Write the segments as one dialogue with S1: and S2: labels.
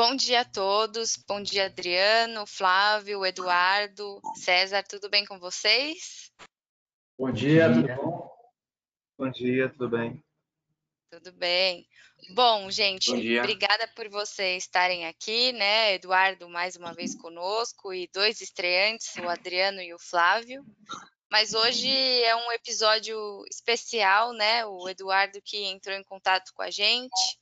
S1: Bom dia a todos. Bom dia, Adriano, Flávio, Eduardo, César, tudo bem com vocês?
S2: Bom dia, Bom dia. tudo bom?
S3: Bom dia, tudo bem?
S1: Tudo bem. Bom, gente, Bom obrigada por vocês estarem aqui, né? Eduardo mais uma vez conosco e dois estreantes, o Adriano e o Flávio. Mas hoje é um episódio especial, né? O Eduardo que entrou em contato com a gente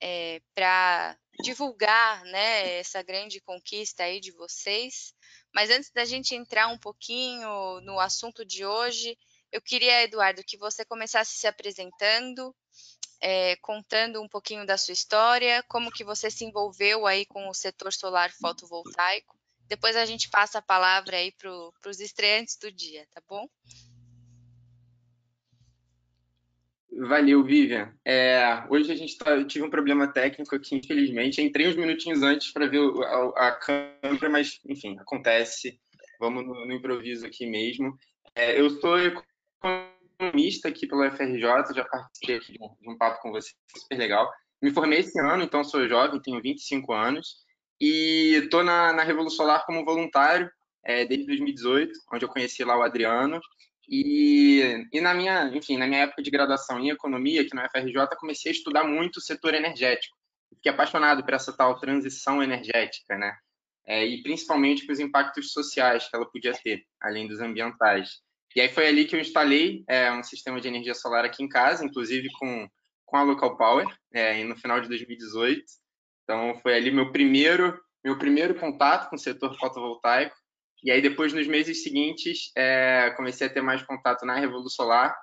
S1: é, para divulgar, né, essa grande conquista aí de vocês. Mas antes da gente entrar um pouquinho no assunto de hoje, eu queria, Eduardo, que você começasse se apresentando, é, contando um pouquinho da sua história, como que você se envolveu aí com o setor solar fotovoltaico depois a gente passa a palavra aí para os estreantes do dia, tá bom?
S2: Valeu, Vivian. É, hoje a gente tá, eu tive um problema técnico aqui, infelizmente. Entrei uns minutinhos antes para ver a, a, câmera, mas, enfim, acontece. Vamos no, no improviso aqui mesmo. É, eu sou economista aqui pela FRJ, já participei de um, de um papo com você, super legal. Me formei esse ano, então sou jovem, tenho 25 anos. E estou na, na Revolução Solar como voluntário é, desde 2018, onde eu conheci lá o Adriano. E, e na minha, enfim, na minha época de graduação em economia, aqui na UFRJ, comecei a estudar muito o setor energético. Fiquei apaixonado por essa tal transição energética, né? É, e principalmente pelos impactos sociais que ela podia ter, além dos ambientais. E aí foi ali que eu instalei é, um sistema de energia solar aqui em casa, inclusive com, com a Local Power, é, no final de 2018. Então foi ali meu primeiro meu primeiro contato com o setor fotovoltaico. E aí depois nos meses seguintes é, comecei a ter mais contato na Revolução Solar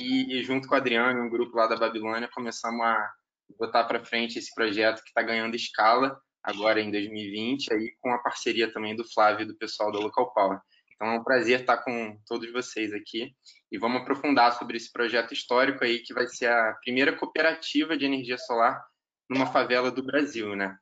S2: e junto com o Adriano, um grupo lá da Babilônia, começamos a botar para frente esse projeto que está ganhando escala agora em 2020, aí com a parceria também do Flávio e do pessoal da Local Power. Então é um prazer estar com todos vocês aqui e vamos aprofundar sobre esse projeto histórico aí que vai ser a primeira cooperativa de energia solar numa favela do Brasil, né?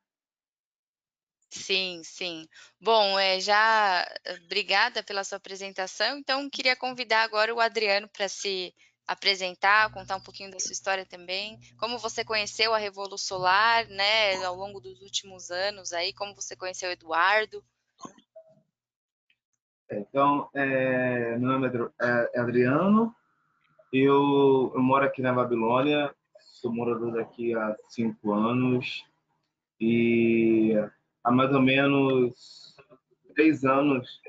S1: Sim, sim. Bom, é, já eh, obrigada pela sua apresentação. Então, queria convidar agora o Adriano para se apresentar, contar um pouquinho da sua história também. Como você conheceu a Revolução Solar, né, ao longo dos últimos anos aí, como você conheceu o Eduardo.
S3: Então, é, meu nome é, é Adriano, eu, eu moro aqui na Babilônia, sou morador daqui há cinco anos e há mais ou menos três anos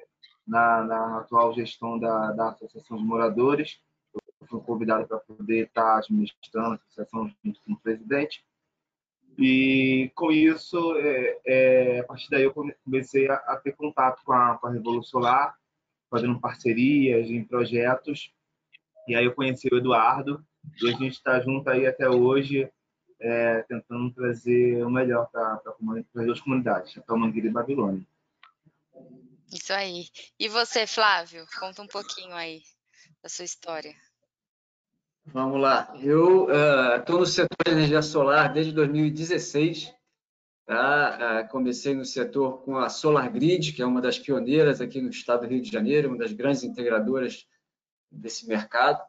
S3: na, na atual gestão da, da Associação de Moradores. Eu fui convidado para poder estar administrando a associação junto com o presidente. E com isso, é, é, a partir daí eu comecei a, a ter contato com a, com a Revolução Solar, fazendo parcerias em projetos. E aí eu conheci o Eduardo, e a gente está junto aí até hoje, é, tentando trazer o melhor para as duas comunidades, a Mangueira e Babilônia.
S1: Isso aí. E você, Flávio? Conta um pouquinho aí da sua história.
S4: Vamos lá. Eu estou uh, no setor de energia solar desde 2016. Tá? Uh, comecei no setor com a Solar Grid, que é uma das pioneiras aqui no estado do Rio de Janeiro, uma das grandes integradoras desse mercado.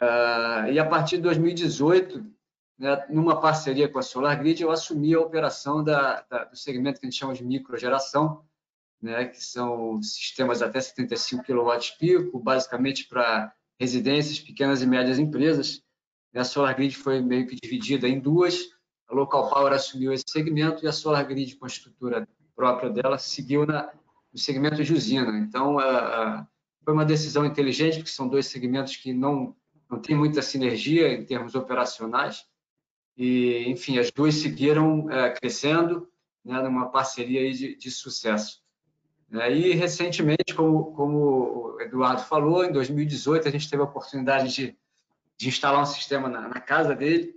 S4: Uh, e a partir de 2018, né, numa parceria com a Solar Grid, eu assumi a operação da, da, do segmento que a gente chama de microgeração, né, que são sistemas até 75 kW basicamente para residências, pequenas e médias empresas. A Solar Grid foi meio que dividida em duas, a Local Power assumiu esse segmento e a Solar Grid, com a estrutura própria dela, seguiu na, no segmento de usina. Então, uh, foi uma decisão inteligente, porque são dois segmentos que não não tem muita sinergia em termos operacionais. E, enfim, as duas seguiram é, crescendo né, numa parceria de, de sucesso. É, e, recentemente, como, como o Eduardo falou, em 2018 a gente teve a oportunidade de, de instalar um sistema na, na casa dele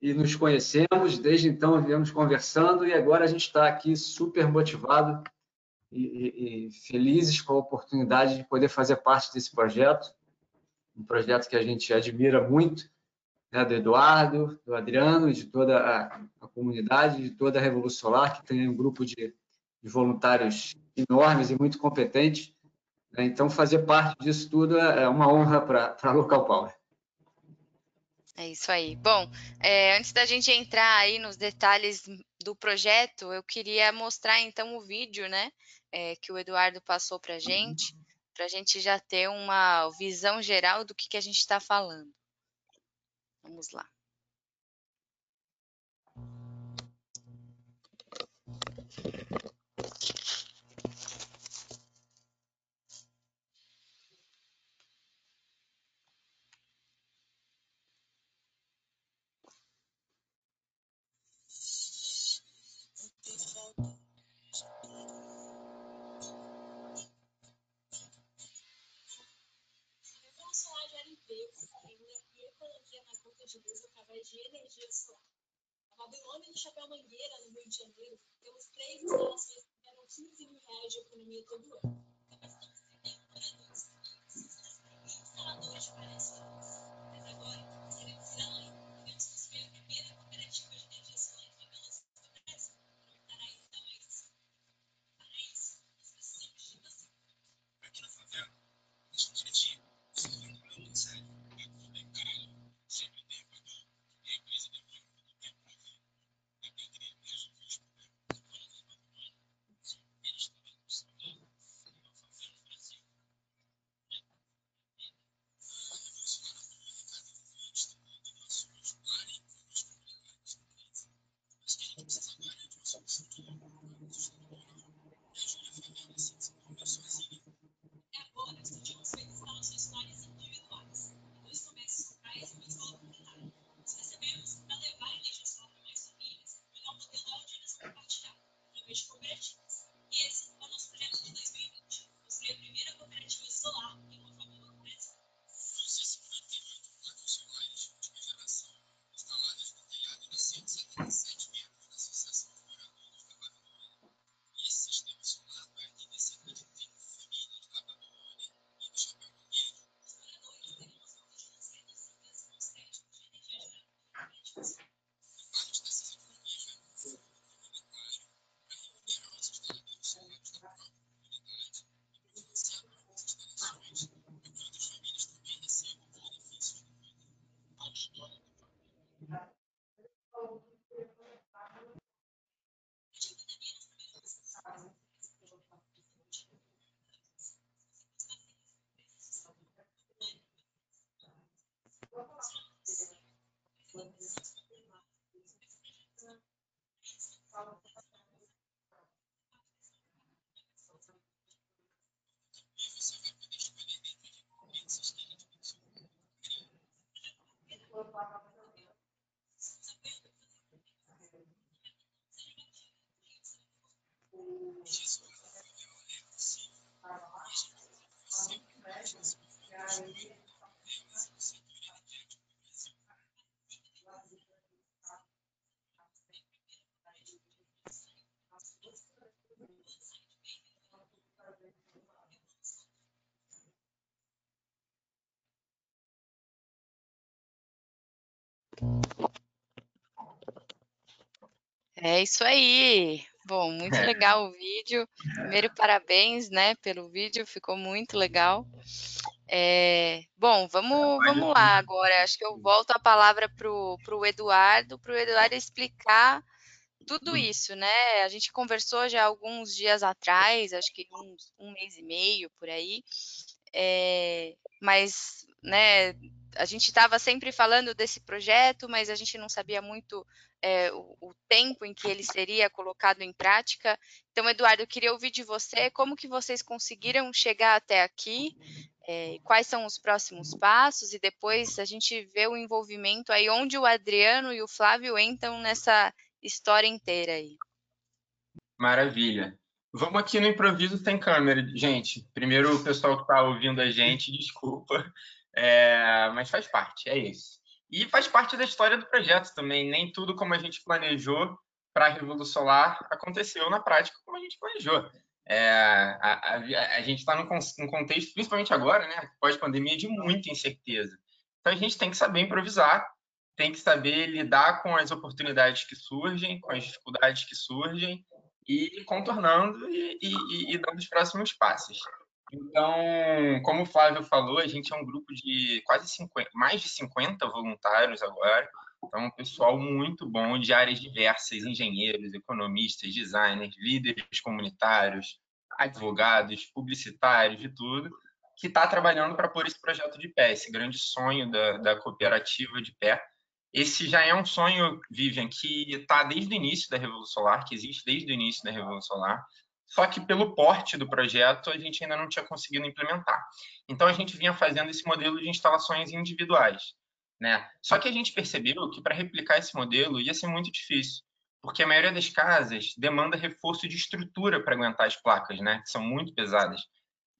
S4: e nos conhecemos. Desde então, viemos conversando e agora a gente está aqui super motivado e, e, e felizes com a oportunidade de poder fazer parte desse projeto um projeto que a gente admira muito, né, do Eduardo, do Adriano, de toda a, a, comunidade, de toda a Revolução Solar, que tem um grupo de, de voluntários enormes e muito competentes. Né? Então, fazer parte disso tudo é, é uma honra para a Local Power.
S1: É isso aí. Bom, é, antes da gente entrar aí nos detalhes do projeto, eu queria mostrar então o vídeo, né, é, que o Eduardo passou para a gente, para a gente já ter uma visão geral do que, que a gente está falando. Vamos lá.
S5: De energia solar. A Babilônia no Chapéu Mangueira, no Rio de Janeiro, temos três instalações que geram 15 mil reais de economia todo ano. Capacitamos 31 moradores. Instaladores de panelas Jesus,
S1: É isso aí. Bom, muito é. legal o vídeo. Primeiro, parabéns, né, pelo vídeo, ficou muito legal. É, bom, vamos, vamos lá agora. Acho que eu volto a palavra para o Eduardo, para o Eduardo explicar tudo isso, né? A gente conversou já alguns dias atrás, acho que uns, um mês e meio por aí, é, mas, né, a gente estava sempre falando desse projeto, mas a gente não sabia muito é, o, o, tempo em que ele seria colocado em prática. Então, Eduardo, eu queria ouvir de você como que vocês conseguiram chegar até aqui, é, quais são os próximos passos, e depois a gente vê o envolvimento aí, onde o Adriano e o Flávio entram nessa história inteira aí.
S2: Maravilha. Vamos aqui no improviso sem câmera, gente. Primeiro, o pessoal que está ouvindo a gente, desculpa, é, mas faz parte, é isso. E faz parte da história do projeto também. Nem tudo como a gente planejou para a Revolução Solar aconteceu na prática como a gente planejou. É, a, a, a, gente está num, num, contexto, principalmente agora, né, pós-pandemia, de muita incerteza. Então a gente tem que saber improvisar, tem que saber lidar com as oportunidades que surgem, com as dificuldades que surgem e contornando e, e, e dando os próximos passos. Então, como o Flávio falou, a gente é um grupo de quase 50, mais de 50 voluntários agora. Então, um pessoal muito bom de áreas diversas, engenheiros, economistas, designers, líderes comunitários, advogados, publicitários, de tudo, que está trabalhando para pôr esse projeto de pé, esse grande sonho da, da cooperativa de pé. Esse já é um sonho, Vivian, que está desde o início da Revolução Solar, que existe desde o início da Revolução Solar, só que pelo porte do projeto a gente ainda não tinha conseguido implementar. Então a gente vinha fazendo esse modelo de instalações individuais. Né? Só que a gente percebeu que para replicar esse modelo ia ser muito difícil, porque a maioria das casas demanda reforço de estrutura para aguentar as placas, né? que são muito pesadas.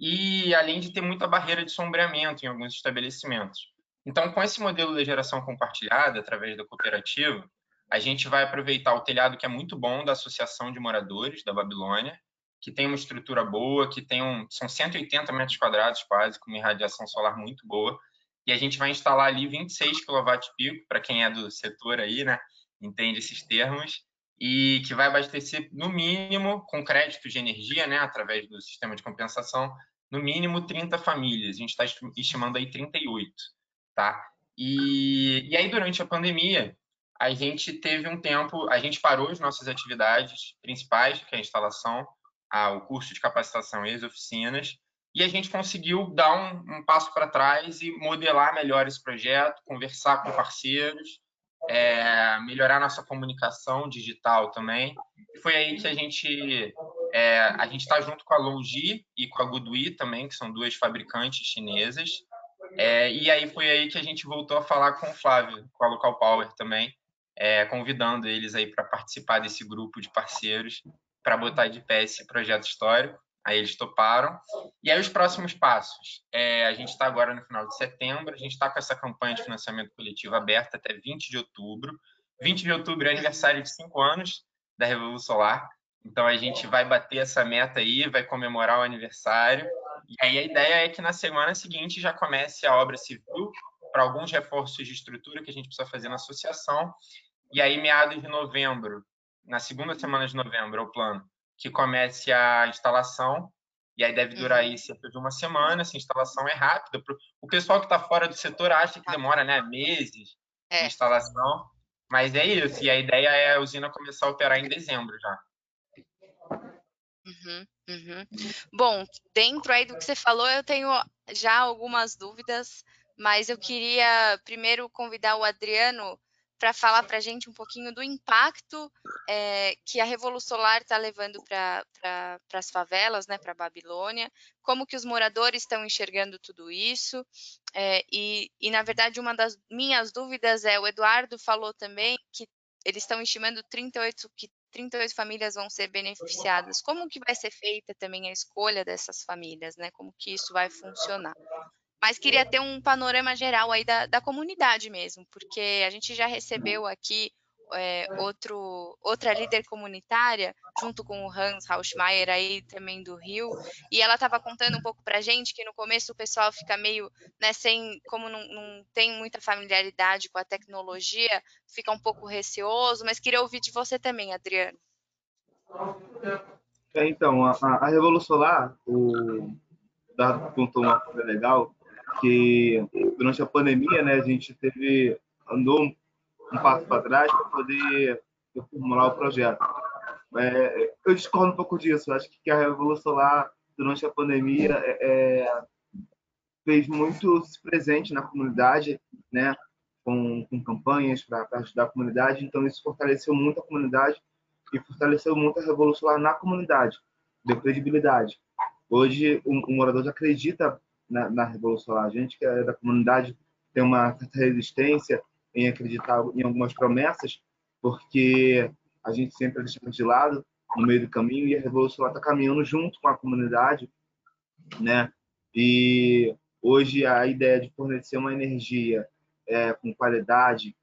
S2: E além de ter muita barreira de sombreamento em alguns estabelecimentos. Então, com esse modelo de geração compartilhada, através da cooperativa, a gente vai aproveitar o telhado que é muito bom da Associação de Moradores da Babilônia, que tem uma estrutura boa, que tem um, são 180 metros quadrados quase, com uma irradiação solar muito boa, e a gente vai instalar ali 26 kW para quem é do setor aí, né, entende esses termos, e que vai abastecer no mínimo com crédito de energia, né, através do sistema de compensação, no mínimo 30 famílias. A gente está estimando aí 38, tá? E, e aí durante a pandemia a gente teve um tempo, a gente parou as nossas atividades principais, que é a instalação, o curso de capacitação e as oficinas, e a gente conseguiu dar um, um passo para trás e modelar melhor esse projeto, conversar com parceiros, é, melhorar nossa comunicação digital também. Foi aí que a gente é, a gente está junto com a Longi e com a Goodwi também, que são duas fabricantes chinesas. É, e aí foi aí que a gente voltou a falar com o Flávio, com a Local Power também, é, convidando eles aí para participar desse grupo de parceiros para botar de pé esse projeto histórico. Aí eles toparam. E aí os próximos passos. É, a gente está agora no final de setembro, a gente está com essa campanha de financiamento coletivo aberta até 20 de outubro. 20 de outubro é aniversário de cinco anos da Revolução Solar. Então a gente vai bater essa meta aí, vai comemorar o aniversário. E aí a ideia é que na semana seguinte já comece a obra civil para alguns reforços de estrutura que a gente precisa fazer na associação. E aí meados de novembro, na segunda semana de novembro, é o plano que comece a instalação, e aí deve durar uhum. aí cerca de uma semana, essa instalação é rápida. O pessoal que está fora do setor acha que demora né, meses é. de instalação, mas é isso, e a ideia é a usina começar a operar em dezembro já.
S1: Uhum, uhum. Bom, dentro aí do que você falou, eu tenho já algumas dúvidas, mas eu queria primeiro convidar o Adriano para falar para a gente um pouquinho do impacto é, que a Revolução Solar está levando para pra, as favelas, né, para a Babilônia, como que os moradores estão enxergando tudo isso, é, e, e, na verdade, uma das minhas dúvidas é, o Eduardo falou também que eles estão estimando 38, que 38 famílias vão ser beneficiadas. Como que vai ser feita também a escolha dessas famílias, né? Como que isso vai funcionar? Mas queria ter um panorama geral aí da, da comunidade mesmo, porque a gente já recebeu aqui é, outro, outra líder comunitária, junto com o Hans Rauschmeier aí também do Rio, e ela estava contando um pouco para a gente que no começo o pessoal fica meio, né, sem, como não, não tem muita familiaridade com a tecnologia, fica um pouco receoso, mas queria ouvir de você também, Adriano.
S3: É, então, a, a Revolução Solar, o Dado contou uma coisa legal, que durante a pandemia, né, a gente teve andou um, um passo para trás para poder formular o projeto. É, eu discordo um pouco disso. Acho que a Revolução lá durante a pandemia é, é, fez muito presente na comunidade, né, com, com campanhas para ajudar a comunidade. Então isso fortaleceu muito a comunidade e fortaleceu muito a Revolução lá na comunidade, deu credibilidade. Hoje o morador já acredita na, na Revolução A gente, que é da comunidade, tem uma certa resistência em acreditar em algumas promessas, porque a gente sempre deixa de lado no meio do caminho e a Revolução está caminhando junto com a comunidade, né? E hoje a ideia de fornecer uma energia é, com qualidade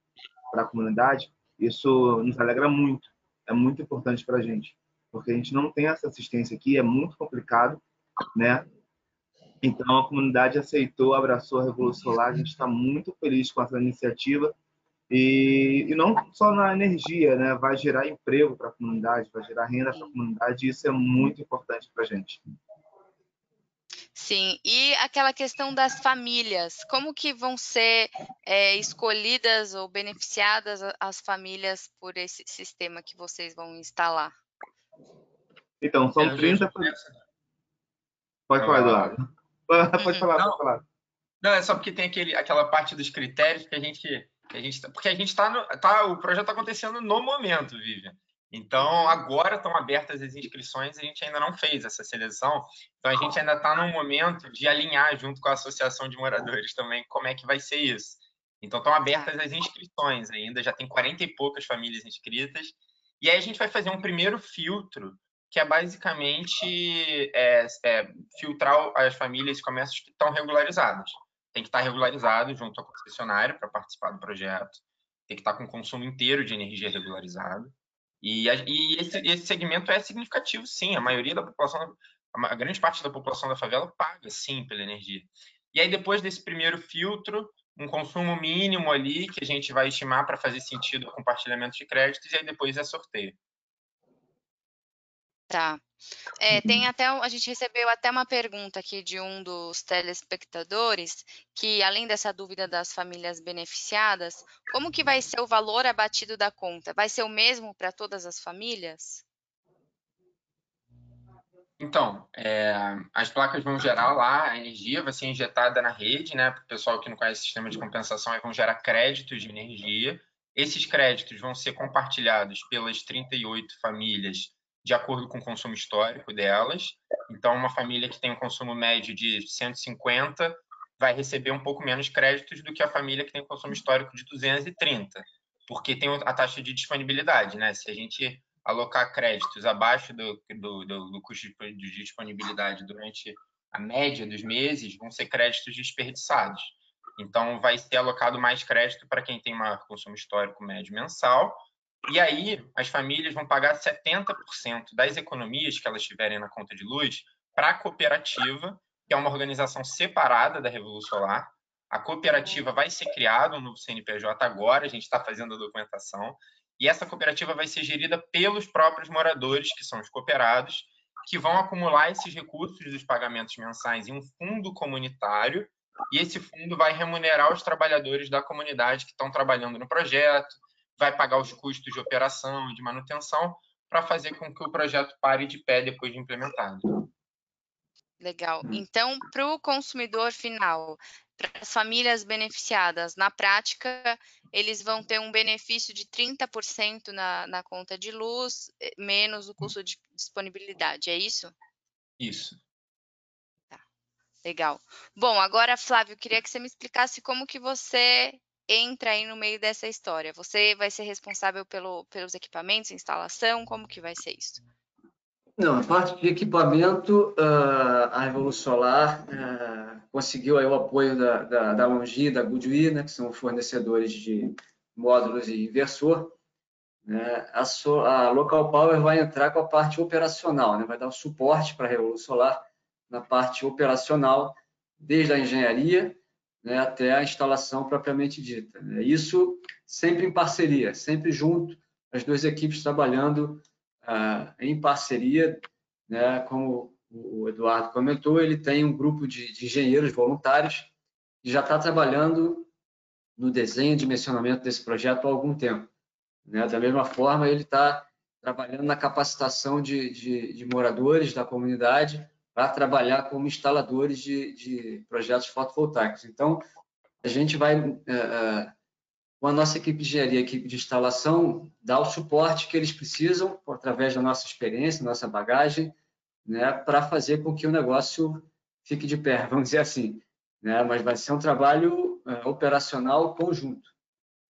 S3: para a comunidade, isso nos alegra muito, é muito importante para a gente, porque a gente não tem essa assistência aqui, é muito complicado, né? Então, a comunidade aceitou, abraçou a Revolução Solar. A gente está muito feliz com essa iniciativa. E, e, não só na energia, né? vai gerar emprego para a comunidade, vai gerar renda para a comunidade. E isso é muito importante para a gente.
S1: Sim, e aquela questão das famílias, como que vão ser é, escolhidas ou beneficiadas as famílias por esse sistema que vocês vão instalar?
S3: Então, são 30... Pode falar, Eduardo. Pode falar, pode falar.
S2: Não, é só porque tem aquele, aquela parte dos critérios que a gente... Que a gente tá, porque a gente está... Tá, o projeto está acontecendo no momento, Vivian. Então, agora estão abertas as inscrições, a gente ainda não fez essa seleção, então a gente ainda está num momento de alinhar junto com a Associação de Moradores também como é que vai ser isso. Então, estão abertas as inscrições ainda, já tem 40 e poucas famílias inscritas, e aí a gente vai fazer um primeiro filtro, que é basicamente é, é, filtrar as famílias e comércios que estão regularizados. Tem que estar regularizado junto ao concessionário para participar do projeto, tem que estar com o consumo inteiro de energia regularizado, e, e esse, esse, segmento é significativo, sim. A maioria da população, a grande parte da população da favela paga, sim, pela energia. E aí, depois desse primeiro filtro, um consumo mínimo ali, que a gente vai estimar para fazer sentido o compartilhamento de créditos, e aí depois é sorteio.
S1: Tá. É, tem até a gente recebeu até uma pergunta aqui de um dos telespectadores que além dessa dúvida das famílias beneficiadas, como que vai ser o valor abatido da conta? Vai ser o mesmo para todas as famílias?
S2: Então, é, as placas vão gerar lá a energia, vai ser injetada na rede, né? Para o pessoal que não conhece o sistema de compensação, vão gerar créditos de energia. Esses créditos vão ser compartilhados pelas 38 famílias de acordo com o consumo histórico delas. Então, uma família que tem um consumo médio de 150 vai receber um pouco menos créditos do que a família que tem um consumo histórico de 230, porque tem a taxa de disponibilidade, né? Se a gente alocar créditos abaixo do, do, do, do custo de disponibilidade durante a média dos meses, vão ser créditos desperdiçados. Então, vai ser alocado mais crédito para quem tem maior consumo histórico médio mensal e aí, as famílias vão pagar 70% das economias que elas tiverem na conta de luz para a cooperativa, que é uma organização separada da Revolução Solar. A cooperativa vai ser criada, novo CNPJ agora, a gente está fazendo a documentação, e essa cooperativa vai ser gerida pelos próprios moradores, que são os cooperados, que vão acumular esses recursos dos pagamentos mensais em um fundo comunitário, e esse fundo vai remunerar os trabalhadores da comunidade que estão trabalhando no projeto, vai pagar os custos de operação, de manutenção, para fazer com que o projeto pare de pé depois de implementado.
S1: Legal. Então, para o consumidor final, para as famílias beneficiadas, na prática, eles vão ter um benefício de 30% na, na conta de luz, eh, menos o custo de disponibilidade, é isso?
S2: Isso.
S1: Tá. Legal. Bom, agora, Flávio, queria que você me explicasse como que você entra aí no meio dessa história? Você vai ser responsável pelo, pelos equipamentos, instalação? Como que vai ser isso?
S4: Não, a parte de equipamento, ah, a Revolução Solar ah, conseguiu aí o apoio da, da, da Longi da Goodyear, né, que são fornecedores de módulos e inversor. Né? A, so, a, Local Power vai entrar com a parte operacional, né? vai dar o suporte para a Revolução Solar na parte operacional, desde a engenharia né, até a instalação propriamente dita. Né? Isso sempre em parceria, sempre junto, as duas equipes trabalhando ah, em parceria, né, como o Eduardo comentou, ele tem um grupo de, de engenheiros voluntários que já está trabalhando no desenho e dimensionamento desse projeto há algum tempo. Né? Da mesma forma, ele está trabalhando na capacitação de, de, de moradores da comunidade para trabalhar como instaladores de, de, projetos fotovoltaicos. Então, a gente vai, é, é, com a nossa equipe de engenharia, equipe de instalação, dar o suporte que eles precisam, através da nossa experiência, nossa bagagem, né, para fazer com que o negócio fique de pé, vamos dizer assim. Né? Mas vai ser um trabalho é, operacional conjunto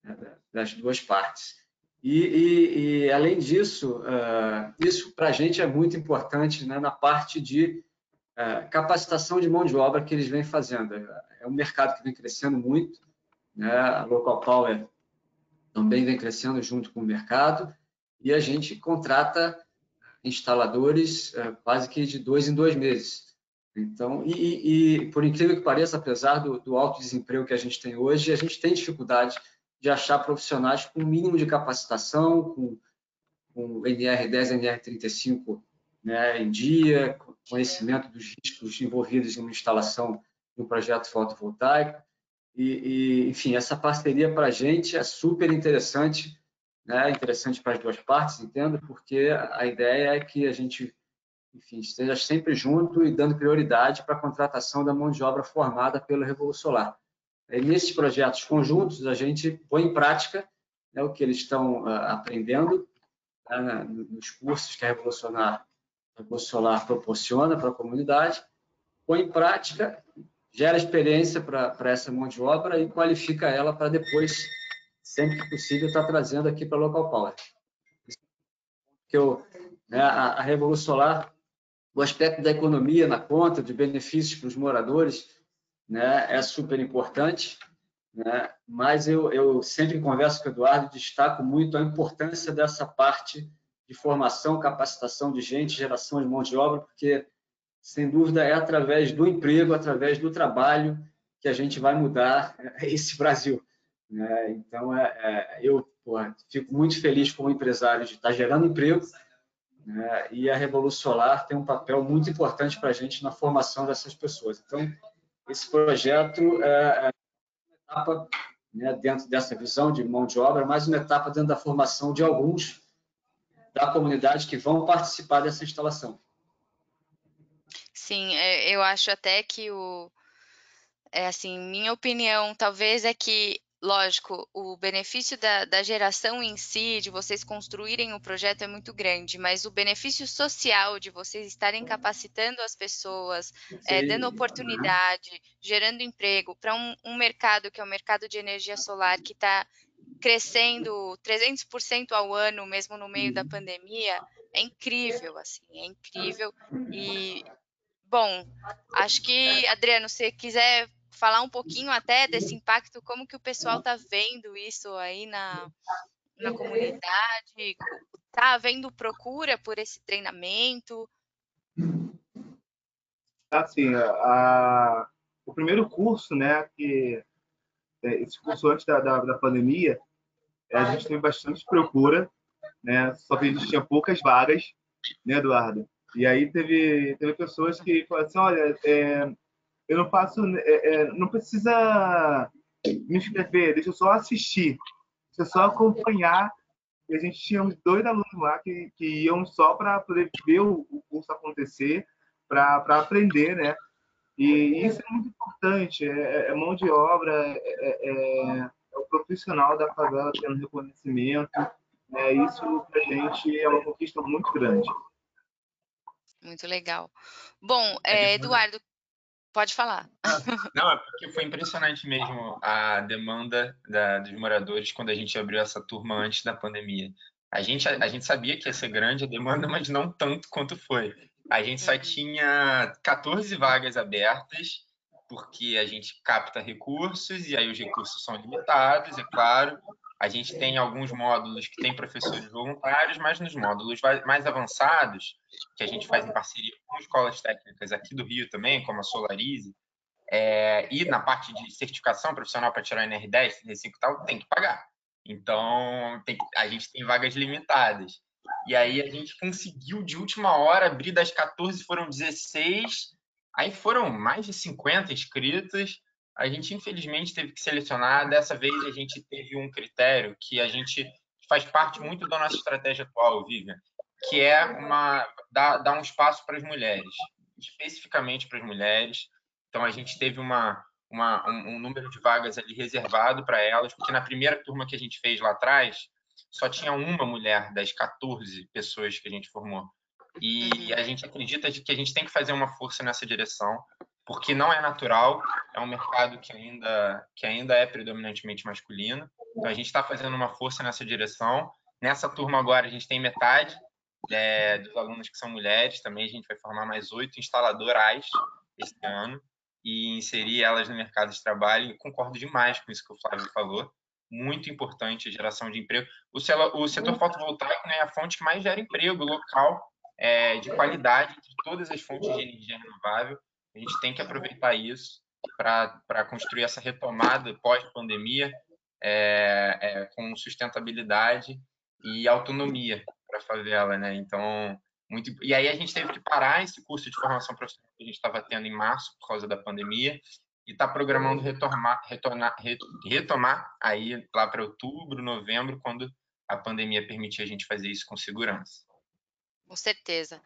S4: né, das duas partes. E, e, e, além disso, uh, isso para a gente é muito importante né, na parte de capacitação de mão de obra que eles vêm fazendo. É um mercado que vem crescendo muito, né? a Local Power também vem crescendo junto com o mercado, e a gente contrata instaladores é, quase que de dois em dois meses. Então, e, e por incrível que pareça, apesar do, do, alto desemprego que a gente tem hoje, a gente tem dificuldade de achar profissionais com mínimo de capacitação, com, com NR10, NR35 né, em dia, conhecimento dos riscos envolvidos em uma instalação de um projeto fotovoltaico. E, e enfim, essa parceria para a gente é super interessante, né, interessante para as duas partes, entendo, porque a ideia é que a gente enfim, esteja sempre junto e dando prioridade para a contratação da mão de obra formada pelo Revolução Solar. E nesses projetos conjuntos, a gente põe em prática né, o que eles estão uh, aprendendo né, nos cursos que a Revolucionar, Solar proporciona para a comunidade, põe em prática, gera experiência para essa mão de obra e qualifica ela para depois, sempre que possível, estar tá trazendo aqui para a Local Power. Que né, a, a Revolução Solar o aspecto da economia na conta, de benefícios para os moradores, né, é super importante. Né? Mas eu, eu sempre converso com o Eduardo destaco muito a importância dessa parte de formação, capacitação de gente, geração de mão de obra, porque, sem dúvida, é através do emprego, através do trabalho, que a gente vai mudar esse Brasil. Né? Então, é, é, eu porra, fico muito feliz como empresário de estar gerando emprego, né? e a Revolução Solar tem um papel muito importante para a gente na formação dessas pessoas. Então, esse projeto é, é uma etapa né, dentro dessa visão de mão de obra, mais uma etapa dentro da formação de alguns da comunidade que vão participar dessa instalação.
S1: Sim, é, eu acho até que o é assim, minha opinião talvez é que lógico, o benefício da, da, geração em si, de vocês construírem o projeto é muito grande, mas o benefício social de vocês estarem capacitando as pessoas, é, dando oportunidade, gerando emprego para um, um, mercado que é o mercado de energia solar que está crescendo 300% ao ano, mesmo no meio da uhum. pandemia, é incrível, assim, é incrível. E, bom, acho que, Adriano, se quiser falar um pouquinho até desse impacto, como que o pessoal está vendo isso aí na, na comunidade? Está havendo procura por esse treinamento?
S3: Assim, a, o primeiro curso, né, que é, esse curso antes da, da, da pandemia, a gente teve bastante procura, né, só que a gente tinha poucas vagas, né, Eduardo? E aí teve, teve pessoas que falaram assim, olha, é, eu não faço, é, é, não precisa me inscrever, deixa eu só assistir, deixa eu só acompanhar. E a gente tinha uns dois alunos lá que, que iam só para poder ver o, curso acontecer, para aprender, né? E isso é muito importante, é, é mão de obra, é, é, o profissional da favela tendo reconhecimento, é, isso para a gente é uma conquista muito grande.
S1: Muito legal. Bom, é, Eduardo, Pode falar.
S2: Não, é porque foi impressionante mesmo a demanda da, dos moradores quando a gente abriu essa turma antes da pandemia. A gente, a, a, gente sabia que ia ser grande a demanda, mas não tanto quanto foi. A gente só uhum. tinha 14 vagas abertas, porque a gente capta recursos e aí os recursos são limitados, é claro. A gente tem alguns módulos que tem professores voluntários, mas nos módulos mais avançados, que a gente faz em parceria com escolas técnicas aqui do Rio também, como a Solarize, é, e na parte de certificação profissional para tirar NR10, NR5 e tal, tem que pagar. Então, tem, a gente tem vagas limitadas. E aí a gente conseguiu de última hora abrir das 14 foram 16, aí foram mais de 50 inscritos a gente infelizmente teve que selecionar. Dessa vez a gente teve um critério que a gente faz parte muito da nossa estratégia atual, Vivian, que é uma dar, dar um espaço para as mulheres, especificamente para as mulheres. Então a gente teve uma, uma um, um número de vagas ali reservado para elas, porque na primeira turma que a gente fez lá atrás só tinha uma mulher das 14 pessoas que a gente formou. E a gente acredita de que a gente tem que fazer uma força nessa direção porque não é natural, é um mercado que ainda, que ainda é predominantemente masculino. Então, a gente está fazendo uma força nessa direção. Nessa turma agora, a gente tem metade é, dos alunos que são mulheres, também a gente vai formar mais oito instaladoras esse ano e inserir elas no mercado de trabalho. E concordo demais com isso que o Flávio falou. Muito importante a geração de emprego. O, o setor fotovoltaico né, é a fonte que mais gera emprego local, é, de qualidade, de todas as fontes de energia renovável. A gente tem que aproveitar isso para construir essa retomada pós-pandemia é, é, com sustentabilidade e autonomia para a favela, né? Então, muito, e aí a gente teve que parar esse curso de formação profissional que a gente estava tendo em março por causa da pandemia e está programando retomar, retornar, retomar aí lá para outubro, novembro, quando a pandemia permitir a gente fazer isso com segurança.
S1: Com certeza.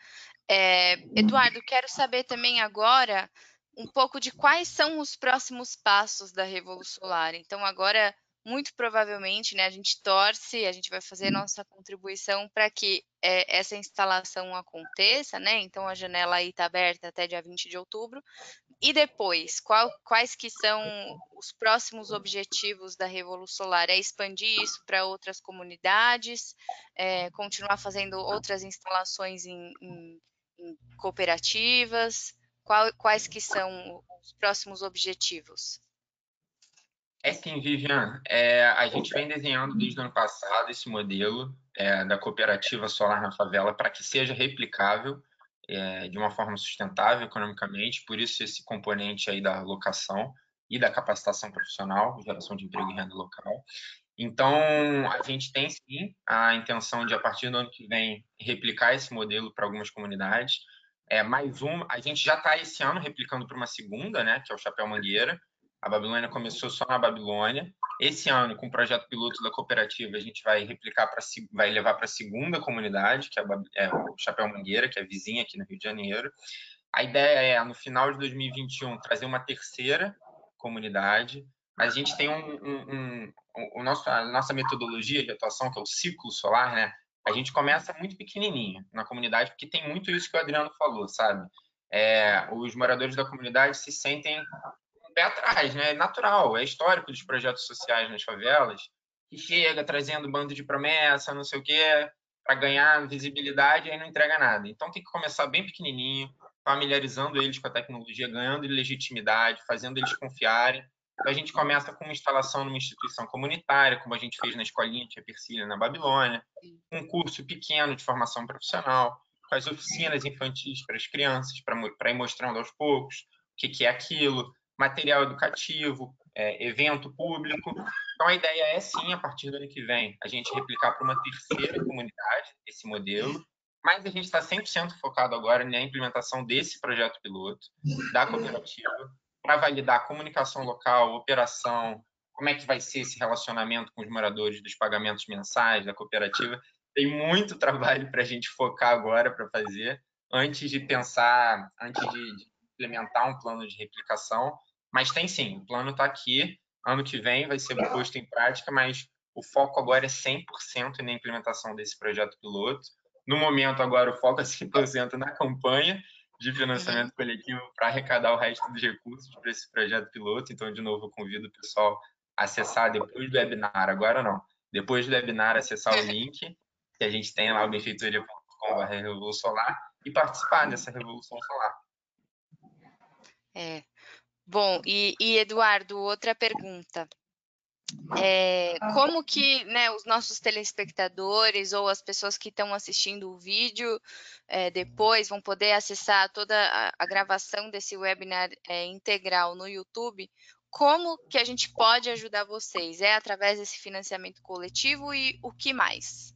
S1: É, Eduardo, quero saber também agora um pouco de quais são os próximos passos da Revolução Solar. Então, agora muito provavelmente, né, a gente torce, a gente vai fazer nossa contribuição para que é, essa instalação aconteça, né? Então a janela aí está aberta até dia 20 de outubro. E depois, qual, quais que são os próximos objetivos da Revolução Solar? É expandir isso para outras comunidades, é, continuar fazendo outras instalações em, em, em cooperativas? Qual, quais que são os próximos objetivos?
S2: É sim, Vivian. É, a gente vem desenhando desde o ano passado esse modelo é, da cooperativa solar na favela para que seja replicável é, de uma forma sustentável economicamente. Por isso esse componente aí da locação e da capacitação profissional, geração de emprego e renda local. Então, a gente tem sim a intenção de, a partir do ano que vem, replicar esse modelo para algumas comunidades. É, mais uma, a gente já está esse ano replicando para uma segunda, né, que é o Chapéu Mangueira, a Babilônia começou só na Babilônia. Esse ano, com o projeto piloto da cooperativa, a gente vai replicar para vai levar para a segunda comunidade, que é, é, o Chapéu Mangueira, que é vizinha aqui no Rio de Janeiro. A ideia é, no final de 2021, trazer uma terceira comunidade. A gente tem um, um, um o nosso, a nossa metodologia de atuação, que é o ciclo solar, né? A gente começa muito pequenininho na comunidade, porque tem muito isso que o Adriano falou, sabe? É, os moradores da comunidade se sentem pé atrás, né? É natural, é histórico dos projetos sociais nas favelas, que chega trazendo bando de promessa, não sei o quê, para ganhar visibilidade e aí não entrega nada. Então tem que começar bem pequenininho, familiarizando eles com a tecnologia, ganhando legitimidade, fazendo eles confiarem. Então, a gente começa com uma instalação numa instituição comunitária, como a gente fez na escolinha Tia Persília, na Babilônia, um curso pequeno de formação profissional, com as oficinas infantis para as crianças, para ir mostrando aos poucos o que é aquilo, material educativo, é, evento público. Então, a ideia é sim, a partir do ano que vem, a gente replicar para uma terceira comunidade esse modelo, mas a gente está 100% focado agora na implementação desse projeto piloto, da cooperativa, para validar a comunicação local, operação, como é que vai ser esse relacionamento com os moradores dos pagamentos mensais da cooperativa. Tem muito trabalho para a gente focar agora para fazer, antes de pensar, antes de, de implementar um plano de replicação, mas tem sim, o plano está aqui. Ano que vem vai ser posto em prática, mas o foco agora é 100% na implementação desse projeto piloto. No momento, agora, o foco é 100% na campanha de financiamento coletivo para arrecadar o resto dos recursos para esse projeto piloto. Então, de novo, eu convido o pessoal a acessar depois do webinar. Agora não. Depois do webinar, acessar o link que a gente tem lá, benfeitoria.com.br Solar, e participar dessa Revolução Solar.
S1: É, Bom, e, e Eduardo, outra pergunta. É, como que né, os nossos telespectadores ou as pessoas que estão assistindo o vídeo é, depois vão poder acessar toda a, a gravação desse webinar é, integral no YouTube? Como que a gente pode ajudar vocês? É através desse financiamento coletivo e o que mais?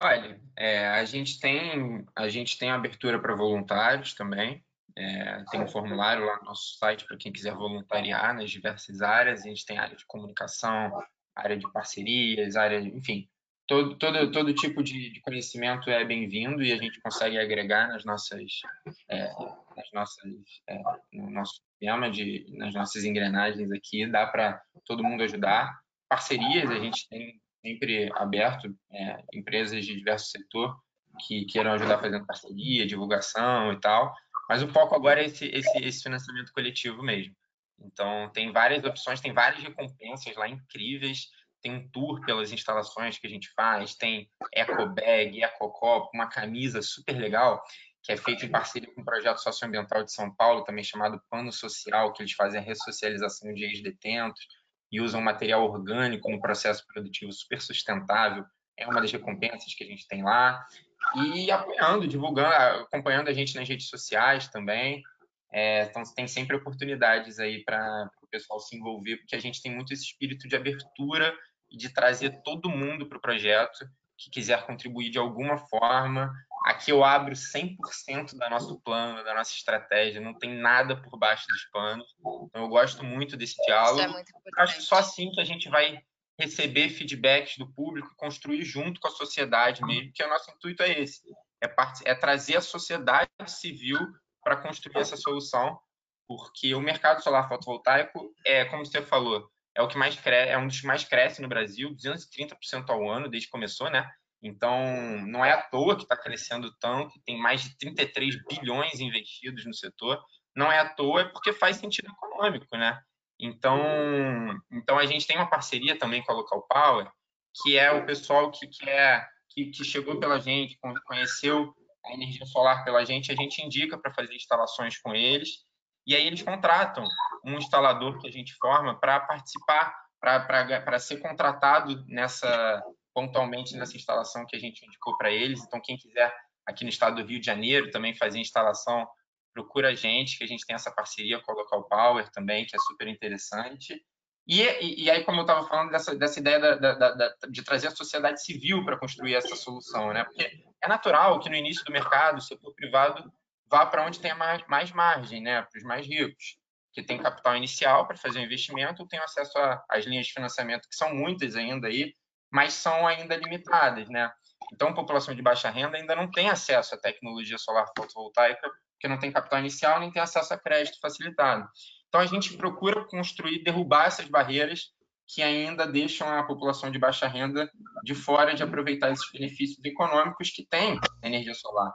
S2: Olha, é, a gente tem a gente tem abertura para voluntários também. É, tem um formulário lá no nosso site para quem quiser voluntariar nas diversas áreas. A gente tem área de comunicação, área de parcerias, área, enfim, todo, todo, todo tipo de, de conhecimento é bem-vindo e a gente consegue agregar nas nossas, é, nas nossas, é, no nosso sistema de, nas nossas engrenagens aqui. Dá para todo mundo ajudar. Parcerias a gente tem sempre aberto, é, empresas de diverso setor que queiram ajudar fazendo parceria, divulgação e tal. Mas o foco agora é esse, esse, esse financiamento coletivo mesmo. Então, tem várias opções, tem várias recompensas lá incríveis. Tem um tour pelas instalações que a gente faz, tem eco bag, eco copo, uma camisa super legal, que é feita em parceria com o projeto socioambiental de São Paulo, também chamado Pano Social, que eles fazem a ressocialização de ex-detentos e usam material orgânico no processo produtivo super sustentável. É uma das recompensas que a gente tem lá e apoiando, divulgando, acompanhando a gente nas redes sociais também. É, então, tem sempre oportunidades aí para o pessoal se envolver, porque a gente tem muito esse espírito de abertura e de trazer todo mundo para o projeto que quiser contribuir de alguma forma, aqui eu abro 100% do nosso plano, da nossa estratégia, não tem nada por baixo dos panos. Então, eu gosto muito desse diálogo. Isso é muito Acho que só assim que a gente vai receber feedbacks do público construir junto com a sociedade mesmo, que o nosso intuito é esse, é, é trazer a sociedade civil para construir essa solução, porque o mercado solar fotovoltaico é, como você falou, é o que mais é um dos que mais cresce no Brasil, 230% ao ano desde que começou, né? Então, não é à toa que está crescendo tanto, tem mais de 33 bilhões investidos no setor. Não é à toa, é porque faz sentido econômico, né? Então, então a gente tem uma parceria também com a Local Power, que é o pessoal que quer, que, que chegou pela gente, conheceu a energia solar pela gente, a gente indica para fazer instalações com eles e aí eles contratam um instalador que a gente forma para participar, para ser contratado nessa pontualmente nessa instalação que a gente indicou para eles. Então, quem quiser aqui no estado do Rio de Janeiro também fazer instalação, procura a gente, que a gente tem essa parceria com a Local Power também, que é super interessante. E, e, e aí, como eu estava falando dessa, dessa ideia da, da, da, de trazer a sociedade civil para construir essa solução, né? Porque é natural que no início do mercado o setor privado vá para onde tem mais, mais margem, né, para os mais ricos, que tem capital inicial para fazer o investimento, tem acesso às linhas de financiamento, que são muitas ainda aí, mas são ainda limitadas, né? Então, a população de baixa renda ainda não tem acesso à tecnologia solar fotovoltaica, porque não tem capital inicial nem tem acesso a crédito facilitado. Então, a gente procura construir, derrubar essas barreiras que ainda deixam a população de baixa renda de fora de aproveitar esses benefícios econômicos que tem a energia solar.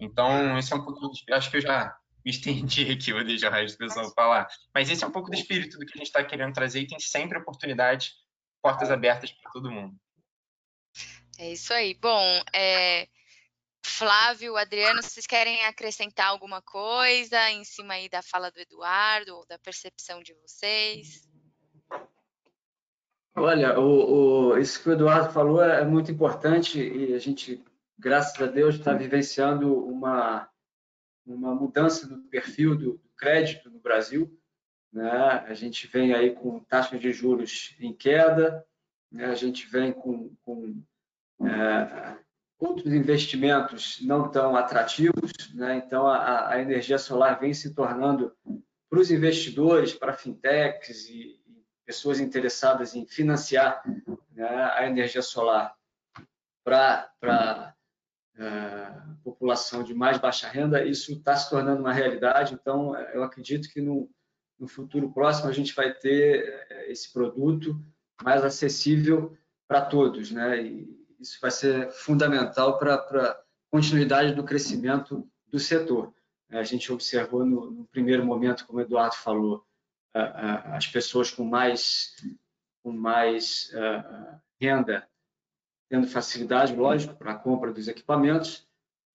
S2: Então, esse é um pouco, acho que eu já me estendi aqui, vou deixar o resto do pessoal falar. Mas esse é um pouco do espírito do que a gente está querendo trazer e tem sempre oportunidade, portas abertas para todo mundo.
S1: É isso aí. Bom, é... Flávio, Adriano, vocês querem acrescentar alguma coisa em cima aí da fala do Eduardo ou da percepção de vocês?
S4: Olha, o, o, isso que o Eduardo falou é, é muito importante e a gente, graças a Deus, está vivenciando uma, uma mudança no perfil do, do crédito no Brasil. Né? A gente vem aí com taxas de juros em queda, né? a gente vem com, com é, outros investimentos não tão atrativos, né? então a, a energia solar vem se tornando para os investidores, para fintechs e, pessoas interessadas em financiar né, a energia solar para a uh, população de mais baixa renda, isso está se tornando uma realidade. Então, eu acredito que no, no futuro próximo a gente vai ter eh, esse produto mais acessível para todos, né? Isso vai ser fundamental para a continuidade do crescimento do setor. A gente observou no, no primeiro momento, como o Eduardo falou, as pessoas com mais, com mais renda tendo facilidade, lógico, para a compra dos equipamentos,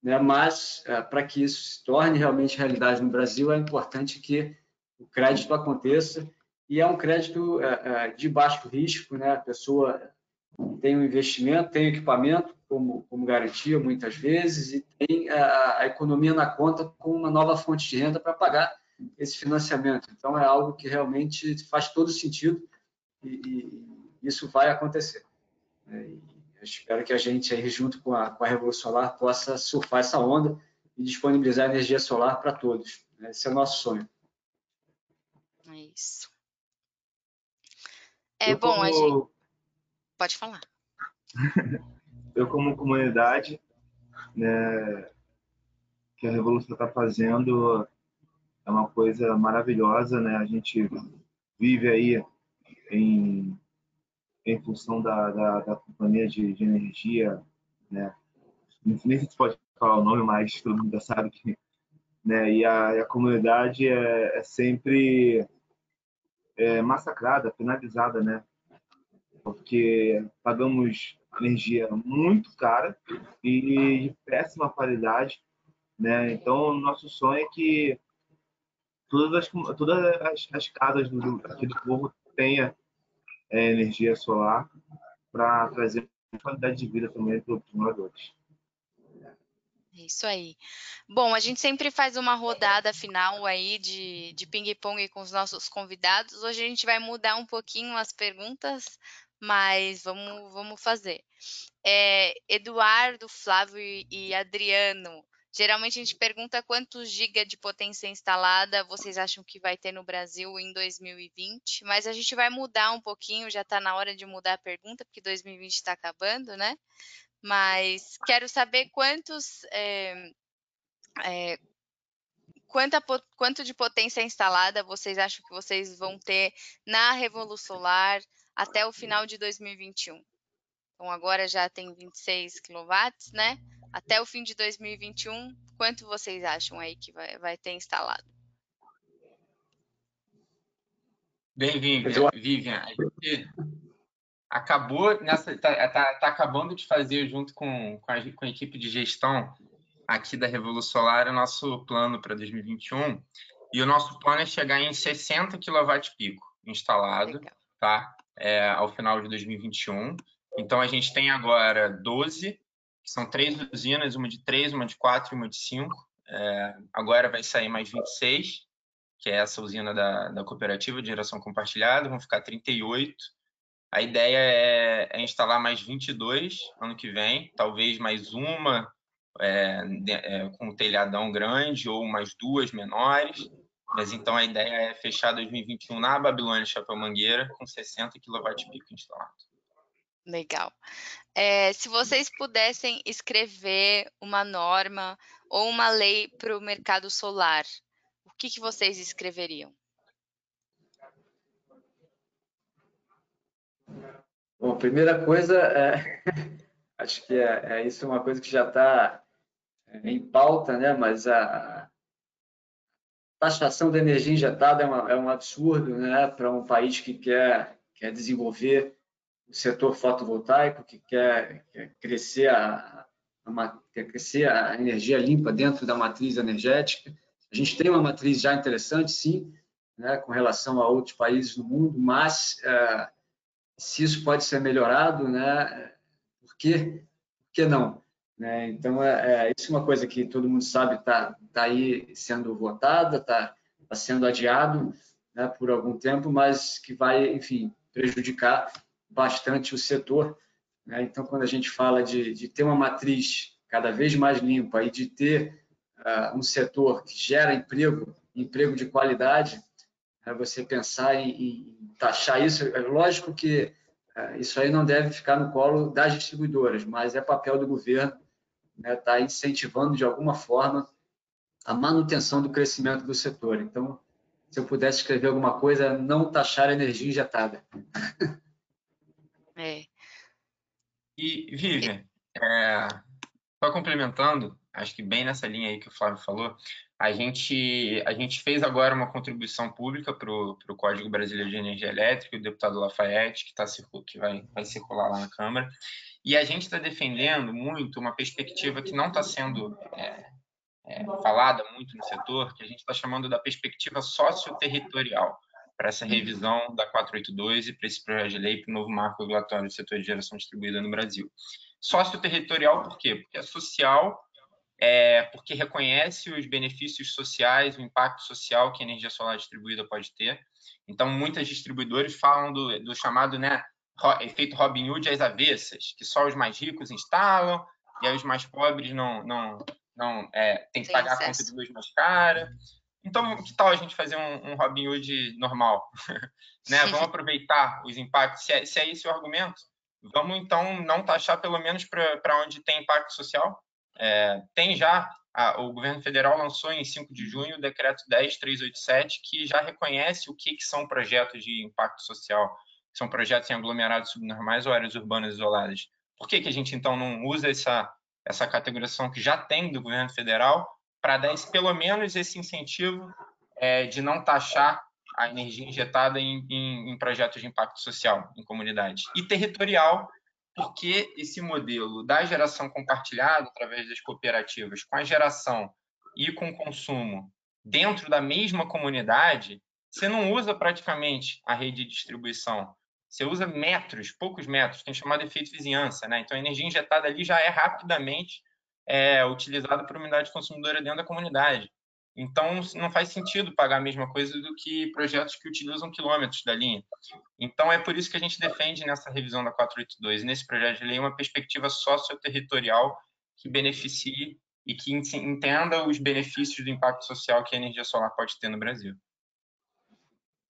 S4: né? mas para que isso se torne realmente realidade no Brasil, é importante que o crédito aconteça e é um crédito de baixo risco, né? a pessoa tem um investimento, tem equipamento como, como garantia muitas vezes e tem a, a economia na conta com uma nova fonte de renda para pagar esse financiamento. Então, é algo que realmente faz todo sentido e, e isso vai acontecer. É, e espero que a gente, aí, junto com a, com a Revolução Solar, possa surfar essa onda e disponibilizar energia solar para todos. Esse é o nosso sonho.
S1: É isso. É eu bom, como... a gente. Pode falar.
S3: eu, como comunidade, né, que a Revolução está fazendo, é uma coisa maravilhosa, né? A gente vive aí em, em função da, da, da companhia de, de, energia, né? Nem sei se pode falar o nome, mas todo mundo já sabe que, né? E a, a comunidade é, é sempre é, massacrada, penalizada, né? Porque pagamos energia muito cara e de péssima qualidade, né? Então, nosso sonho é que todas as, todas as, as casas do, aqui do povo tenha é, energia solar para trazer qualidade de vida também para os moradores.
S1: É isso aí. Bom, a gente sempre faz uma rodada final aí de, de ping-pong com os nossos convidados. Hoje a gente vai mudar um pouquinho as perguntas mas vamos, vamos fazer. É, Eduardo, Flávio e Adriano, geralmente a gente pergunta quantos giga de potência instalada vocês acham que vai ter no Brasil em 2020, mas a gente vai mudar um pouquinho, já está na hora de mudar a pergunta, porque 2020 está acabando, né? Mas quero saber quantos. É, é, quanto de potência instalada vocês acham que vocês vão ter na Revolução Solar até o final de 2021? Então, agora já tem 26 kW, né? Até o fim de 2021, quanto vocês acham aí que vai, vai ter instalado?
S2: Bem, Vivian, Vivian, a gente acabou nessa. Tá, tá, tá acabando de fazer junto com, com, a, com a equipe de gestão aqui da Revolução Solar o nosso plano para 2021. E o nosso plano é chegar em 60 kW pico instalado, Legal. tá? É, ao final de 2021. Então, a gente tem agora 12, que são três usinas, uma de três, uma de quatro e uma de cinco. É, agora vai sair mais 26, que é essa usina da, da cooperativa de geração compartilhada, vão ficar 38. A ideia é, é instalar mais 22 ano que vem, talvez mais uma é, é, com um telhadão grande ou mais duas menores. Mas então a ideia é fechar 2021 na Babilônia Chapéu Mangueira com 60 kW instalado.
S1: Legal. É, se vocês pudessem escrever uma norma ou uma lei para o mercado solar, o que, que vocês escreveriam?
S4: Bom, primeira coisa, é, acho que é, é, isso é uma coisa que já está em pauta, né? mas a taxação da energia injetada é, uma, é um absurdo né? para um país que quer, quer desenvolver o setor fotovoltaico, que quer, quer crescer a, a, quer crescer a energia limpa dentro da matriz energética. A gente tem uma matriz já interessante, sim, né, com relação a outros países no mundo, mas é, se isso pode ser melhorado, né, por, quê? por que não? Né? Então, é, é, isso é uma coisa que todo mundo sabe está tá aí sendo votada, está tá sendo adiado né, por algum tempo, mas que vai, enfim, prejudicar bastante o setor. Né? Então, quando a gente fala de, de, ter uma matriz cada vez mais limpa e de ter uh, um setor que gera emprego, emprego de qualidade, né? você pensar em, em, taxar isso, é lógico que uh, isso aí não deve ficar no colo das distribuidoras, mas é papel do governo estar né? tá incentivando de alguma forma a manutenção do crescimento do setor. Então, se eu pudesse escrever alguma coisa, não taxar a energia injetada.
S1: É.
S2: E, Vivian, é, só complementando, acho que bem nessa linha aí que o Flávio falou, a gente, a gente fez agora uma contribuição pública para o Código Brasileiro de Energia Elétrica, o deputado Lafayette, que, tá, que vai, vai circular lá na Câmara, e a gente está defendendo muito uma perspectiva que não está sendo é, é, falada muito no setor, que a gente está chamando da perspectiva socioterritorial para essa revisão da 482 e para esse projeto de lei para o novo marco regulatório do setor de geração distribuída no Brasil. Sócio-territorial, por quê? Porque é social, é, porque reconhece os benefícios sociais, o impacto social que a energia solar distribuída pode ter. Então, muitas distribuidores falam do, do chamado né, efeito Robin Hood às avessas, que só os mais ricos instalam e aí os mais pobres não, não, não é, tem que pagar a conta de luz mais cara. Então, que tal a gente fazer um, um Robin Hood normal? né? Vamos aproveitar os impactos. Se é, se é esse o argumento, vamos então não taxar pelo menos para onde tem impacto social. É, tem já, a, o governo federal lançou em 5 de junho o decreto 10387, que já reconhece o que, que são projetos de impacto social. São projetos em aglomerados subnormais ou áreas urbanas isoladas. Por que, que a gente então não usa essa, essa categorização que já tem do governo federal para dar esse, pelo menos esse incentivo é, de não taxar a energia injetada em, em, em, projetos de impacto social em comunidades. E territorial, porque esse modelo da geração compartilhada através das cooperativas com a geração e com o consumo dentro da mesma comunidade, você não usa praticamente a rede de distribuição. Você usa metros, poucos metros, tem chamado efeito vizinhança, né? Então a energia injetada ali já é rapidamente é, utilizado por unidade consumidora dentro da comunidade. Então, não faz sentido pagar a mesma coisa do que projetos que utilizam quilômetros da linha. Então, é por isso que a gente defende nessa revisão da 482, nesse projeto de lei, uma perspectiva socioterritorial que beneficie e que entenda os benefícios do impacto social que a energia solar pode ter no Brasil.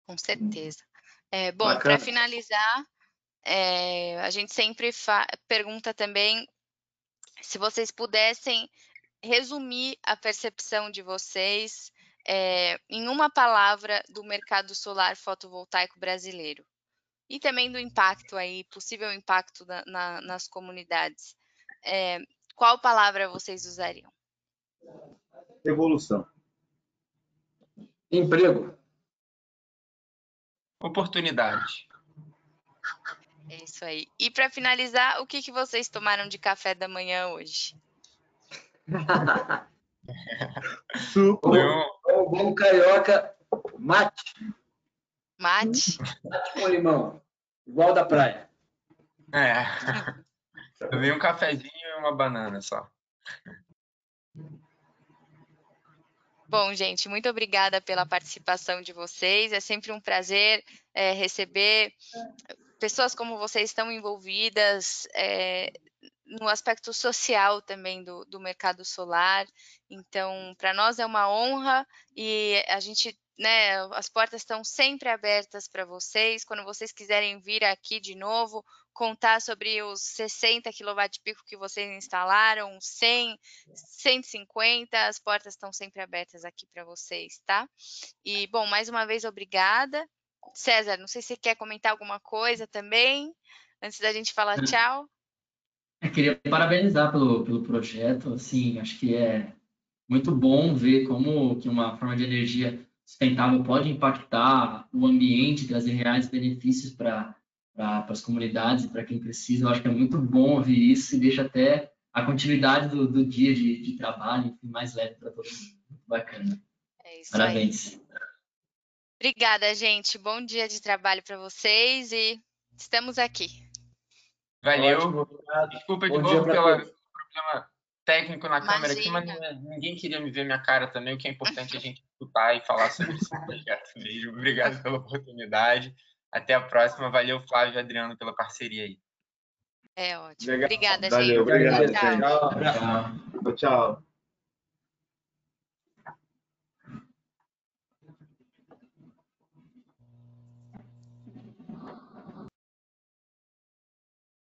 S1: Com certeza. É, bom, para finalizar, é, a gente sempre pergunta também se vocês pudessem resumir a percepção de vocês é, em uma palavra do mercado solar fotovoltaico brasileiro e também do impacto aí, possível impacto na, na, nas comunidades. É, qual palavra vocês usariam?
S3: Evolução.
S4: Emprego.
S2: Oportunidade.
S1: É isso aí. E para finalizar, o que, que vocês tomaram de café da manhã hoje?
S4: Suco. O bom carioca, mate.
S1: Mate?
S4: Mate com limão. Igual da praia.
S2: É. Tomei um cafezinho e uma banana só.
S1: Bom, gente, muito obrigada pela participação de vocês. É sempre um prazer é, receber pessoas como vocês estão envolvidas é, no aspecto social também do, do mercado solar. Então, para nós é uma honra e a gente, né, as portas estão sempre abertas para vocês. Quando vocês quiserem vir aqui de novo, contar sobre os 60 kW que vocês instalaram, 100, 150, as portas estão sempre abertas aqui para vocês, tá? E, bom, mais uma vez, obrigada. César, não sei se você quer comentar alguma coisa também, antes da gente falar tchau.
S6: Eu queria parabenizar pelo, pelo projeto, assim, acho que é muito bom ver como que uma forma de energia sustentável pode impactar o ambiente, trazer reais benefícios para pra, as comunidades e para quem precisa. Eu acho que é muito bom ouvir isso e deixa até a continuidade do, do dia de, de trabalho mais leve para todo mundo. Muito bacana.
S1: É isso
S6: Parabéns.
S1: Aí. Obrigada, gente. Bom dia de trabalho para vocês e estamos aqui.
S2: Valeu. Desculpa de novo pelo problema técnico na Imagina. câmera aqui, mas é, ninguém queria me ver minha cara também. O que é importante é a gente escutar e falar sobre esse projeto mesmo. Obrigado pela oportunidade. Até a próxima. Valeu, Flávio e Adriano, pela parceria aí.
S1: É ótimo. Legal. Obrigada,
S3: Valeu,
S1: gente.
S3: Obrigado. Tchau. tchau. tchau.